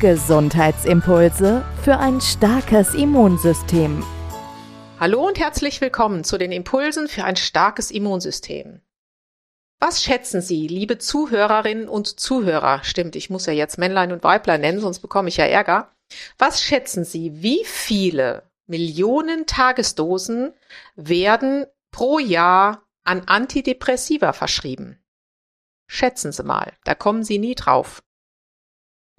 Gesundheitsimpulse für ein starkes Immunsystem. Hallo und herzlich willkommen zu den Impulsen für ein starkes Immunsystem. Was schätzen Sie, liebe Zuhörerinnen und Zuhörer? Stimmt, ich muss ja jetzt Männlein und Weiblein nennen, sonst bekomme ich ja Ärger. Was schätzen Sie, wie viele Millionen Tagesdosen werden pro Jahr an Antidepressiva verschrieben? Schätzen Sie mal, da kommen Sie nie drauf.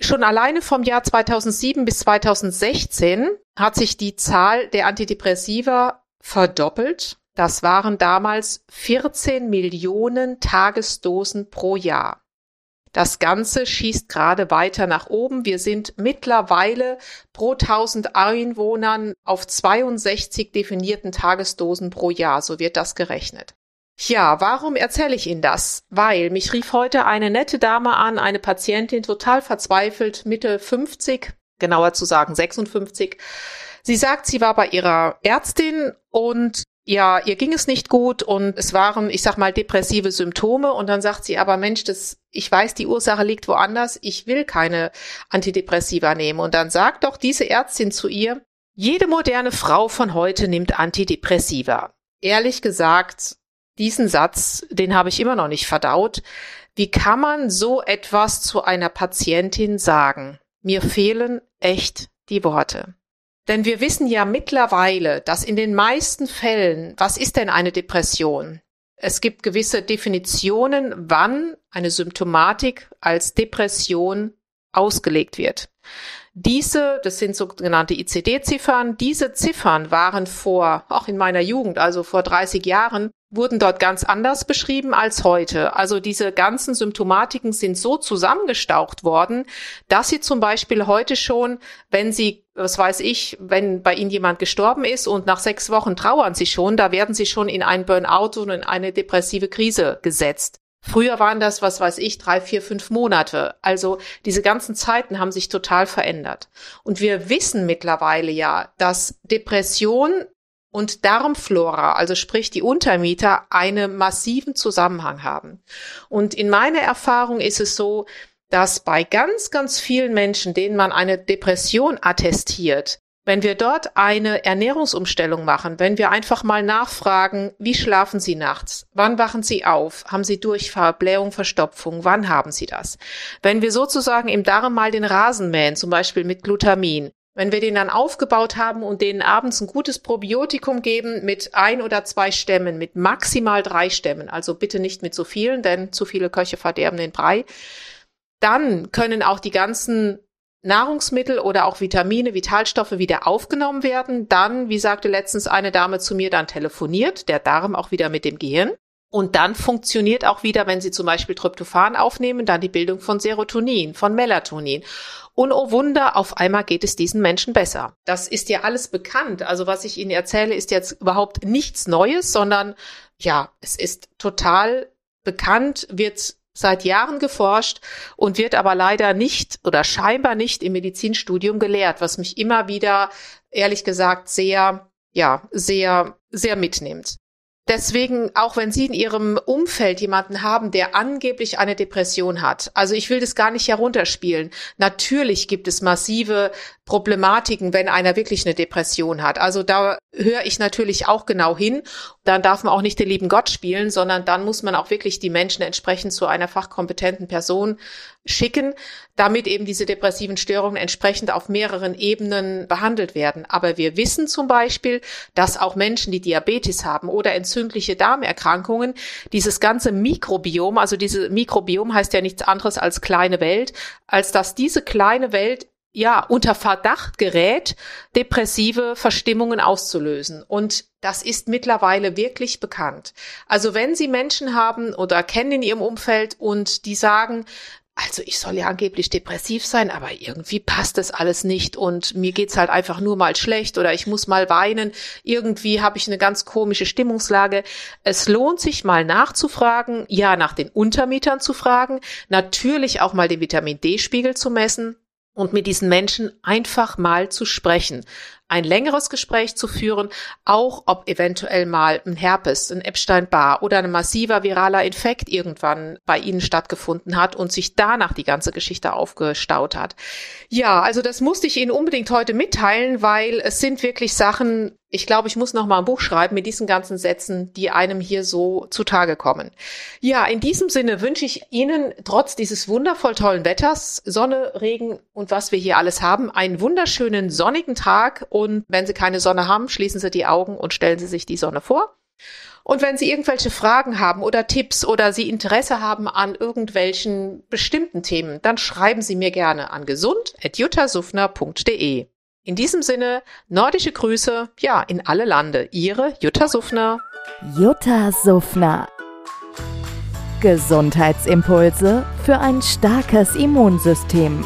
Schon alleine vom Jahr 2007 bis 2016 hat sich die Zahl der Antidepressiva verdoppelt. Das waren damals 14 Millionen Tagesdosen pro Jahr. Das Ganze schießt gerade weiter nach oben. Wir sind mittlerweile pro 1000 Einwohnern auf 62 definierten Tagesdosen pro Jahr. So wird das gerechnet. Ja, warum erzähle ich Ihnen das? Weil mich rief heute eine nette Dame an, eine Patientin, total verzweifelt, Mitte 50, genauer zu sagen 56. Sie sagt, sie war bei ihrer Ärztin und ja, ihr ging es nicht gut und es waren, ich sag mal, depressive Symptome und dann sagt sie aber, Mensch, das, ich weiß, die Ursache liegt woanders, ich will keine Antidepressiva nehmen. Und dann sagt doch diese Ärztin zu ihr, jede moderne Frau von heute nimmt Antidepressiva. Ehrlich gesagt, diesen Satz, den habe ich immer noch nicht verdaut. Wie kann man so etwas zu einer Patientin sagen? Mir fehlen echt die Worte. Denn wir wissen ja mittlerweile, dass in den meisten Fällen, was ist denn eine Depression? Es gibt gewisse Definitionen, wann eine Symptomatik als Depression ausgelegt wird. Diese, das sind sogenannte ICD-Ziffern, diese Ziffern waren vor, auch in meiner Jugend, also vor 30 Jahren, wurden dort ganz anders beschrieben als heute. Also diese ganzen Symptomatiken sind so zusammengestaucht worden, dass sie zum Beispiel heute schon, wenn sie, was weiß ich, wenn bei ihnen jemand gestorben ist und nach sechs Wochen trauern sie schon, da werden sie schon in ein Burnout und in eine depressive Krise gesetzt. Früher waren das, was weiß ich, drei, vier, fünf Monate. Also diese ganzen Zeiten haben sich total verändert. Und wir wissen mittlerweile ja, dass Depression und Darmflora, also sprich die Untermieter, einen massiven Zusammenhang haben. Und in meiner Erfahrung ist es so, dass bei ganz, ganz vielen Menschen, denen man eine Depression attestiert, wenn wir dort eine Ernährungsumstellung machen, wenn wir einfach mal nachfragen, wie schlafen Sie nachts? Wann wachen Sie auf? Haben Sie Durchfall, Blähung, Verstopfung? Wann haben Sie das? Wenn wir sozusagen im Darm mal den Rasen mähen, zum Beispiel mit Glutamin, wenn wir den dann aufgebaut haben und denen abends ein gutes Probiotikum geben mit ein oder zwei Stämmen, mit maximal drei Stämmen, also bitte nicht mit so vielen, denn zu viele Köche verderben den Brei, dann können auch die ganzen Nahrungsmittel oder auch Vitamine, Vitalstoffe wieder aufgenommen werden. Dann, wie sagte letztens eine Dame zu mir, dann telefoniert der Darm auch wieder mit dem Gehirn. Und dann funktioniert auch wieder, wenn Sie zum Beispiel Tryptophan aufnehmen, dann die Bildung von Serotonin, von Melatonin. Und oh Wunder, auf einmal geht es diesen Menschen besser. Das ist ja alles bekannt. Also was ich Ihnen erzähle, ist jetzt überhaupt nichts Neues, sondern ja, es ist total bekannt, wird seit Jahren geforscht und wird aber leider nicht oder scheinbar nicht im Medizinstudium gelehrt, was mich immer wieder, ehrlich gesagt, sehr, ja, sehr, sehr mitnimmt. Deswegen, auch wenn Sie in Ihrem Umfeld jemanden haben, der angeblich eine Depression hat, also ich will das gar nicht herunterspielen. Natürlich gibt es massive Problematiken, wenn einer wirklich eine Depression hat. Also da höre ich natürlich auch genau hin. Dann darf man auch nicht den lieben Gott spielen, sondern dann muss man auch wirklich die Menschen entsprechend zu einer fachkompetenten Person schicken, damit eben diese depressiven Störungen entsprechend auf mehreren Ebenen behandelt werden. Aber wir wissen zum Beispiel, dass auch Menschen, die Diabetes haben oder entzündliche Darmerkrankungen, dieses ganze Mikrobiom, also diese Mikrobiom heißt ja nichts anderes als kleine Welt, als dass diese kleine Welt ja, unter Verdacht gerät, depressive Verstimmungen auszulösen. Und das ist mittlerweile wirklich bekannt. Also wenn Sie Menschen haben oder kennen in Ihrem Umfeld und die sagen, also ich soll ja angeblich depressiv sein, aber irgendwie passt das alles nicht und mir geht's halt einfach nur mal schlecht oder ich muss mal weinen. Irgendwie habe ich eine ganz komische Stimmungslage. Es lohnt sich mal nachzufragen, ja, nach den Untermietern zu fragen, natürlich auch mal den Vitamin D-Spiegel zu messen und mit diesen Menschen einfach mal zu sprechen ein längeres Gespräch zu führen, auch ob eventuell mal ein Herpes, ein Epstein-Barr oder ein massiver viraler Infekt irgendwann bei Ihnen stattgefunden hat und sich danach die ganze Geschichte aufgestaut hat. Ja, also das musste ich Ihnen unbedingt heute mitteilen, weil es sind wirklich Sachen, ich glaube, ich muss noch mal ein Buch schreiben mit diesen ganzen Sätzen, die einem hier so zutage kommen. Ja, in diesem Sinne wünsche ich Ihnen trotz dieses wundervoll tollen Wetters, Sonne, Regen und was wir hier alles haben, einen wunderschönen sonnigen Tag und wenn Sie keine Sonne haben, schließen Sie die Augen und stellen Sie sich die Sonne vor. Und wenn Sie irgendwelche Fragen haben oder Tipps oder Sie Interesse haben an irgendwelchen bestimmten Themen, dann schreiben Sie mir gerne an gesund.juttasufner.de. In diesem Sinne, nordische Grüße, ja, in alle Lande. Ihre Jutta Suffner. Jutta Suffner. Gesundheitsimpulse für ein starkes Immunsystem.